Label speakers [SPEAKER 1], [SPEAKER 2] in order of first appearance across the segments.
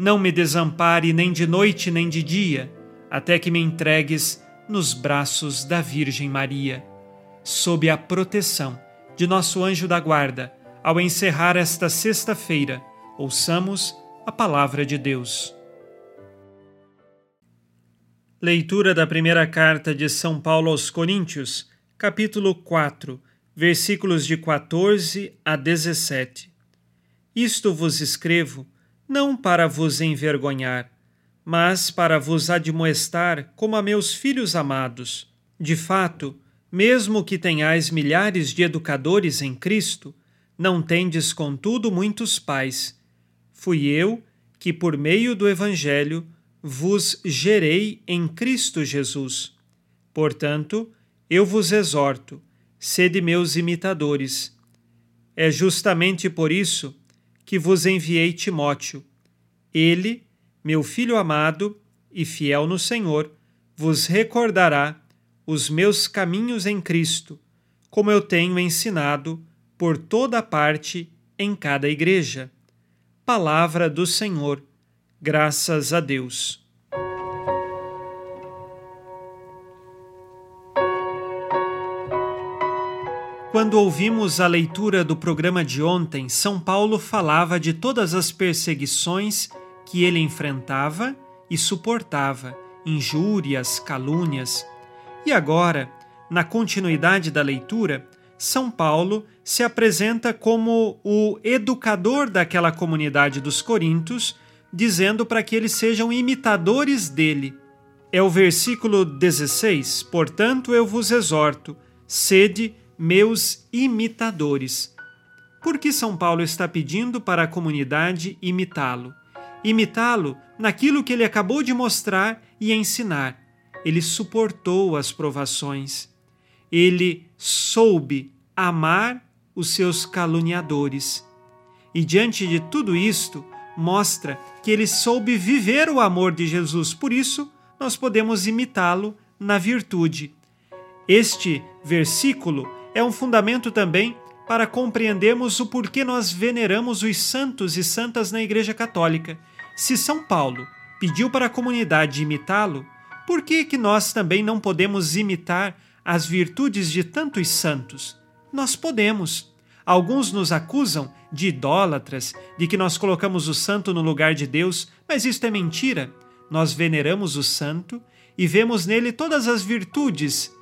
[SPEAKER 1] não me desampare nem de noite nem de dia, até que me entregues nos braços da Virgem Maria. Sob a proteção de nosso anjo da guarda, ao encerrar esta sexta-feira, ouçamos a palavra de Deus. Leitura da primeira carta de São Paulo aos Coríntios, capítulo 4, versículos de 14 a 17. Isto vos escrevo, não para vos envergonhar, mas para vos admoestar como a meus filhos amados. De fato, mesmo que tenhais milhares de educadores em Cristo, não tendes, contudo, muitos pais. Fui eu que, por meio do Evangelho, vos gerei em Cristo Jesus. Portanto, eu vos exorto, sede meus imitadores. É justamente por isso que vos enviei Timóteo. Ele, meu filho amado e fiel no Senhor, vos recordará os meus caminhos em Cristo, como eu tenho ensinado por toda parte em cada igreja. Palavra do Senhor Graças a Deus. Quando ouvimos a leitura do programa de ontem, São Paulo falava de todas as perseguições que ele enfrentava e suportava, injúrias, calúnias. E agora, na continuidade da leitura, São Paulo se apresenta como o educador daquela comunidade dos Coríntios dizendo para que eles sejam imitadores dele. É o versículo 16: Portanto, eu vos exorto, sede meus imitadores. Por que São Paulo está pedindo para a comunidade imitá-lo? Imitá-lo naquilo que ele acabou de mostrar e ensinar. Ele suportou as provações. Ele soube amar os seus caluniadores. E diante de tudo isto, mostra que ele soube viver o amor de Jesus, por isso nós podemos imitá-lo na virtude. Este versículo é um fundamento também para compreendermos o porquê nós veneramos os santos e santas na Igreja Católica. Se São Paulo pediu para a comunidade imitá-lo, por que, que nós também não podemos imitar as virtudes de tantos santos? Nós podemos. Alguns nos acusam de idólatras, de que nós colocamos o santo no lugar de Deus, mas isto é mentira. Nós veneramos o santo e vemos nele todas as virtudes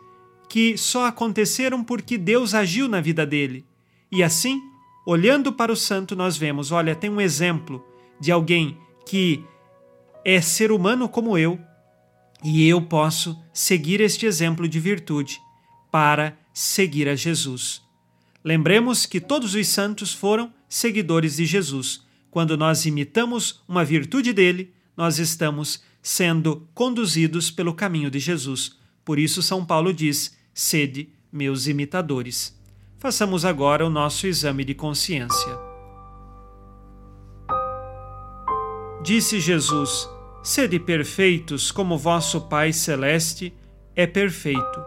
[SPEAKER 1] que só aconteceram porque Deus agiu na vida dele. E assim, olhando para o santo, nós vemos: olha, tem um exemplo de alguém que é ser humano como eu, e eu posso seguir este exemplo de virtude para seguir a Jesus. Lembremos que todos os santos foram seguidores de Jesus. Quando nós imitamos uma virtude dele, nós estamos sendo conduzidos pelo caminho de Jesus. Por isso, São Paulo diz: sede meus imitadores. Façamos agora o nosso exame de consciência. Disse Jesus: Sede perfeitos como vosso Pai Celeste é perfeito.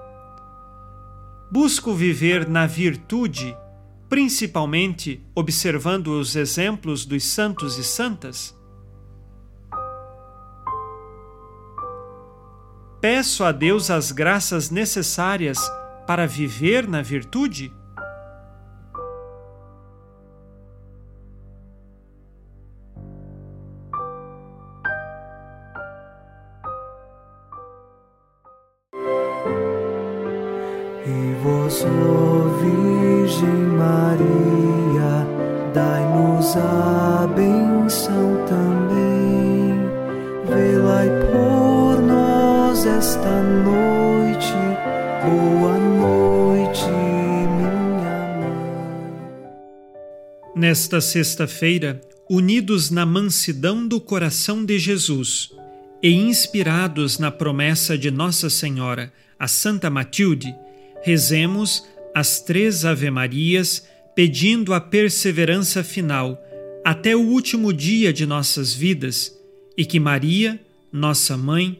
[SPEAKER 1] Busco viver na virtude, principalmente observando os exemplos dos santos e santas? Peço a Deus as graças necessárias para viver na virtude?
[SPEAKER 2] E ó Virgem Maria, dai-nos a benção também. Nós esta noite. Boa noite, minha mãe.
[SPEAKER 1] Nesta sexta-feira, unidos na mansidão do coração de Jesus e inspirados na promessa de Nossa Senhora, a Santa Matilde, rezemos as três Ave-Marias pedindo a perseverança final até o último dia de nossas vidas e que Maria, nossa mãe,